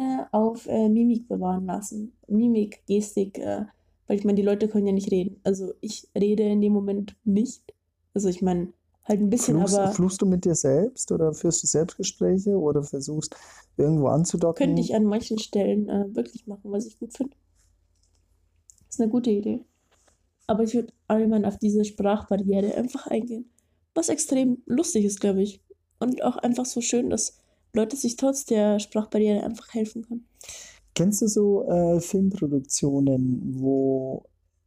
lange auf äh, Mimik bewahren lassen. Mimik, Gestik, äh, weil ich meine, die Leute können ja nicht reden. Also ich rede in dem Moment nicht. Also ich meine, halt ein bisschen, Fluchst, aber fluchst du mit dir selbst oder führst du Selbstgespräche oder versuchst irgendwo anzudocken? könnte ich an manchen Stellen äh, wirklich machen, was ich gut finde. ist eine gute Idee. Aber ich würde allgemein auf diese Sprachbarriere einfach eingehen. Was extrem lustig ist, glaube ich. Und auch einfach so schön, dass Leute sich trotz der Sprachbarriere einfach helfen können. Kennst du so äh, Filmproduktionen, wo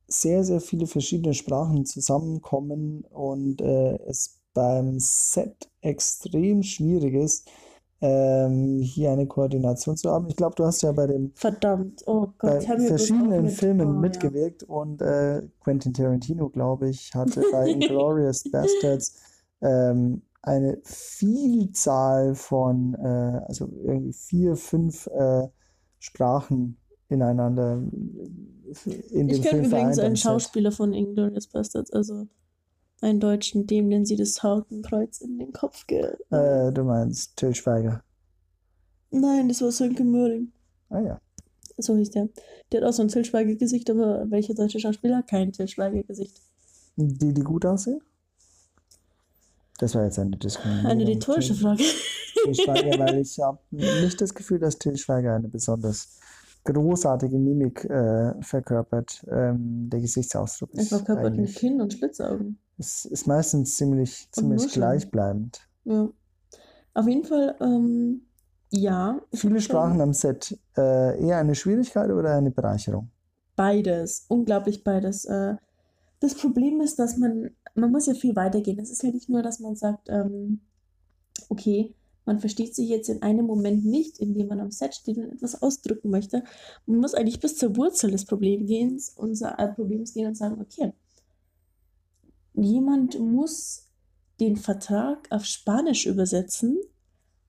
sehr, sehr viele verschiedene Sprachen zusammenkommen und äh, es beim Set extrem schwierig ist, ähm, hier eine Koordination zu haben? Ich glaube, du hast ja bei dem Verdammt, oh bei Gott, auf verschiedenen mit. Filmen Oh, ja. mitgewirkt und äh, Quentin Tarantino, glaube ich, hatte bei Inglourious Bastards ähm, eine Vielzahl von, äh, also irgendwie vier, fünf äh, Sprachen ineinander in Ich dem kenne Film übrigens einen. Schauspieler von Inglourious Bastards, also einen Deutschen, dem nennen sie das Hakenkreuz in den Kopf ge... Äh, du meinst Till Schweiger. Nein, das war Sönke Möhring. Ah ja. So hieß der. Der hat auch so ein Til Schweiger-Gesicht, aber welcher deutsche Schauspieler hat kein Til Schweiger-Gesicht? Die, die gut aussehen? Das war jetzt eine Diskriminierung. Eine rhetorische Frage. Schweiger, weil ich habe nicht das Gefühl, dass Till Schweiger eine besonders großartige Mimik äh, verkörpert. Ähm, der Gesichtsausdruck Er ist verkörpert ein Kinn und Spitzaugen. ist, ist meistens ziemlich, ziemlich gleichbleibend. Ja. Auf jeden Fall, ähm, ja. Viele Sprachen am Set. Äh, eher eine Schwierigkeit oder eine Bereicherung? Beides. Unglaublich beides. Äh, das Problem ist, dass man, man muss ja viel weitergehen. Es ist ja nicht nur, dass man sagt, ähm, okay, man versteht sich jetzt in einem Moment nicht, indem man am Set steht und etwas ausdrücken möchte. Man muss eigentlich bis zur Wurzel des Problems gehen, unser, äh, Problems gehen und sagen, okay, jemand muss den Vertrag auf Spanisch übersetzen,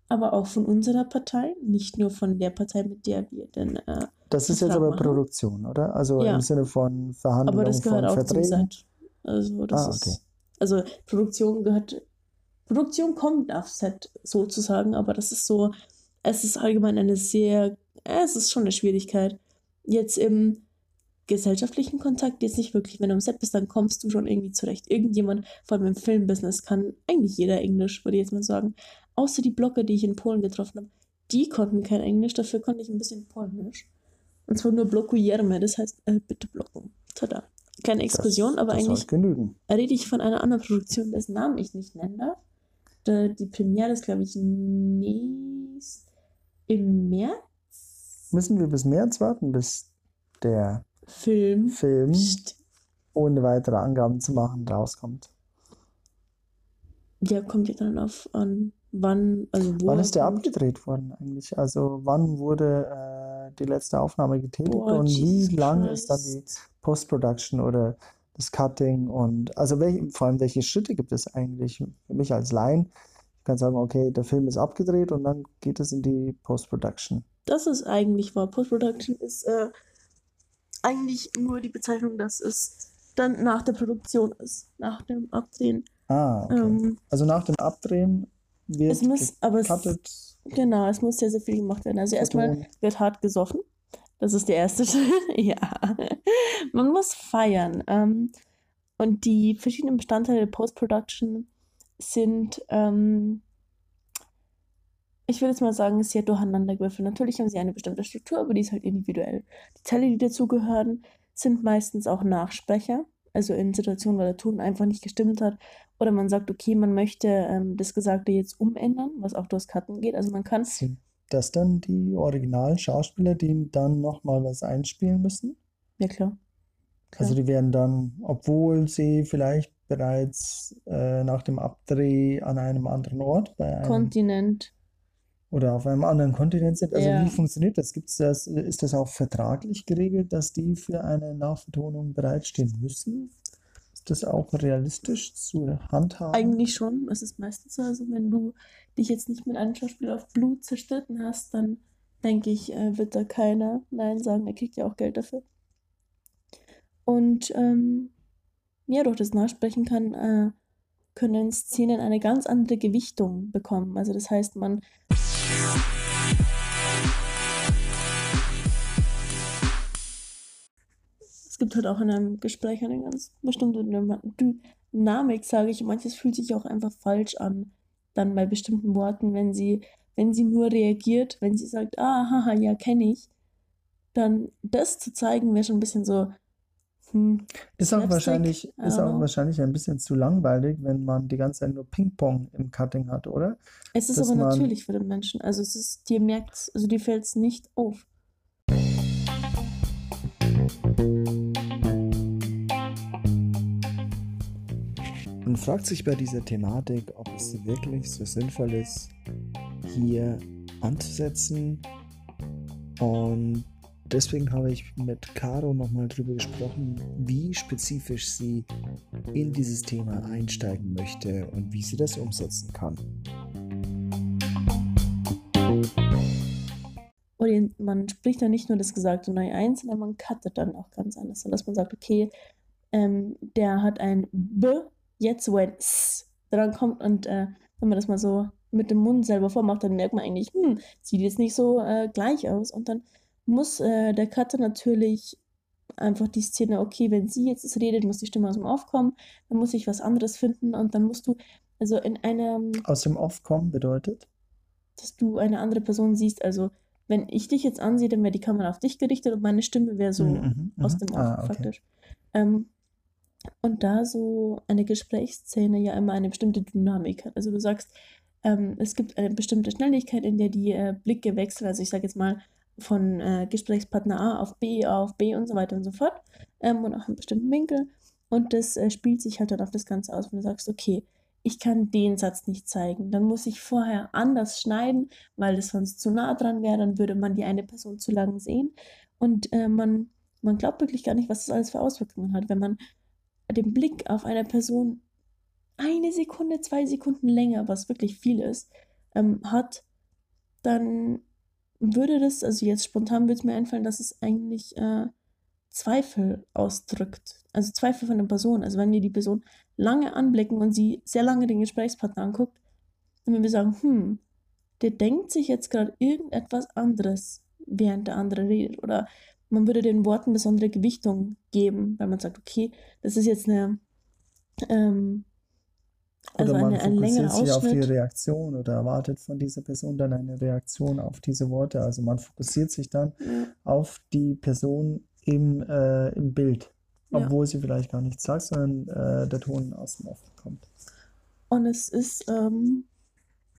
aber auch von unserer Partei, nicht nur von der Partei, mit der wir denn, äh, Das ist jetzt aber machen. Produktion, oder? Also Ja. im Sinne von aber Verhandlungen das gehört von auch zum Verträgen. Set. Also das Ah, ist, okay. also Produktion gehört, Produktion kommt auf Set sozusagen, aber das ist so, es ist allgemein eine sehr, äh, es ist schon eine Schwierigkeit. Jetzt im gesellschaftlichen Kontakt jetzt nicht wirklich, wenn du am Set bist, dann kommst du schon irgendwie zurecht. Irgendjemand, vor allem im Filmbusiness, kann eigentlich jeder Englisch, würde ich jetzt mal sagen. Außer die Blogger, die ich in Polen getroffen habe. Die konnten kein Englisch, dafür konnte ich ein bisschen Polnisch. Und zwar nur blokujemy, das heißt, äh, bitte blocken. Tada. Kleine Explosion, das, aber das eigentlich rede ich von einer anderen Produktion, dessen Namen ich nicht nennen darf. Da- Die Premiere ist, glaube ich, nächst im März. Müssen wir bis März warten, bis der Film. Film, Psst. ohne weitere Angaben zu machen, rauskommt? Der kommt ja dann auf an, wann, also wo Wann ist der abgedreht worden eigentlich? Also wann wurde äh, die letzte Aufnahme getätigt Boah, und wie Jesus lang ist dann die Christ. Post-Production oder das Cutting und also welche, vor allem welche Schritte gibt es eigentlich für mich als Laien? Ich kann sagen, okay, der Film ist abgedreht und dann geht es in die Post-Production. Das ist eigentlich wahr. Post-Production ist äh, eigentlich nur die Bezeichnung, dass es dann nach der Produktion ist, nach dem Abdrehen. Ah, okay. Ähm, Also nach dem Abdrehen wird es muss, aber es, genau, es muss sehr, sehr viel gemacht werden. Also erstmal wird hart gesoffen. Das ist der erste Schritt. ja. Man muss feiern. Ähm, und die verschiedenen Bestandteile der Post-Production sind, ähm, ich würde jetzt mal sagen, sehr durcheinandergewürfelt. Natürlich haben sie eine bestimmte Struktur, aber die ist halt individuell. Die Teile, die dazugehören, sind meistens auch Nachsprecher. Also in Situationen, weil der Ton einfach nicht gestimmt hat. Oder man sagt, okay, man möchte ähm, das Gesagte jetzt umändern, was auch durchs Cutten geht. Also man kann Sind das dann die Originalschauspieler, die dann nochmal was einspielen müssen? Ja, klar. Also klar. die werden dann, obwohl sie vielleicht bereits äh, nach dem Abdreh an einem anderen Ort bei einem, Kontinent. Oder auf einem anderen Kontinent sind. Also Ja. wie funktioniert das? Gibt's das? Ist das auch vertraglich geregelt, dass die für eine Nachvertonung bereitstehen müssen? Ist das auch realistisch zu handhaben? Eigentlich schon. Es ist meistens so, also wenn du dich jetzt nicht mit einem Schauspieler auf Blut zerstritten hast, dann denke ich, äh, wird da keiner Nein sagen. Er kriegt ja auch Geld dafür. Und ähm, ja, durch das Nachsprechen kann, äh, können Szenen eine ganz andere Gewichtung bekommen. Also das heißt, man es gibt halt auch in einem Gespräch eine ganz bestimmte Dynamik, sage ich. Manches fühlt sich auch einfach falsch an, dann bei bestimmten Worten, wenn sie, wenn sie nur reagiert, wenn sie sagt, ah, haha, ja, kenne ich. Dann das zu zeigen, wäre schon ein bisschen so, hm, Ist auch wahrscheinlich, ist auch wahrscheinlich ein bisschen zu langweilig, wenn man die ganze Zeit nur Ping-Pong im Cutting hat, oder? Es ist Dass aber natürlich für den Menschen. Also es ist, dir merkt's, also dir fällt es nicht auf. man fragt sich bei dieser Thematik, ob es wirklich so sinnvoll ist, hier anzusetzen. Und deswegen habe ich mit Caro nochmal drüber gesprochen, wie spezifisch sie in dieses Thema einsteigen möchte und wie sie das umsetzen kann. Und man spricht dann nicht nur das Gesagte neu ein, sondern man cuttet dann auch ganz anders. Und dass man sagt, okay, ähm, der hat ein B, jetzt wo ein S dran kommt und äh, wenn man das mal so mit dem Mund selber vormacht, dann merkt man eigentlich, hm, sieht jetzt nicht so äh, gleich aus. Und dann muss äh, der Cutter natürlich einfach die Szene, okay, wenn sie jetzt redet, muss die Stimme aus dem Off kommen, dann muss ich was anderes finden und dann musst du, also in einem, Aus dem Off kommen bedeutet? dass du eine andere Person siehst, also wenn ich dich jetzt ansehe, dann wäre die Kamera auf dich gerichtet und meine Stimme wäre so Mhm, mhm, aus mhm. dem Off Ah, okay. faktisch. Ähm, und da so eine Gesprächsszene ja immer eine bestimmte Dynamik hat. Also du sagst, ähm, es gibt eine bestimmte Schnelligkeit, in der die äh, Blicke wechseln. Also ich sage jetzt mal von äh, Gesprächspartner A auf B, A auf B und so weiter und so fort. Ähm, und auch einen bestimmten Winkel. Und das äh, spielt sich halt dann auf das Ganze aus, wenn du sagst, okay, ich kann den Satz nicht zeigen. Dann muss ich vorher anders schneiden, weil das sonst zu nah dran wäre. Dann würde man die eine Person zu lang sehen. Und äh, man, man glaubt wirklich gar nicht, was das alles für Auswirkungen hat, wenn man den Blick auf eine Person eine Sekunde, zwei Sekunden länger, was wirklich viel ist, ähm, hat, dann würde das, also jetzt spontan würde es mir einfallen, dass es eigentlich äh, Zweifel ausdrückt. Also Zweifel von der Person. Also wenn wir die Person lange anblicken und sie sehr lange den Gesprächspartner anguckt, dann würden wir sagen, hm, der denkt sich jetzt gerade irgendetwas anderes, während der andere redet. Oder man würde den Worten besondere Gewichtung geben, weil man sagt, okay, das ist jetzt eine, ähm, Oder man eine, ein längerer fokussiert sich auf die. Reaktion oder erwartet von dieser Person dann eine Reaktion auf diese Worte. Also man fokussiert sich dann Ja, auf die Person im, äh, im Bild, ja. obwohl sie vielleicht gar nichts sagt, sondern äh, der Ton aus dem Off kommt. Und es ist, ähm,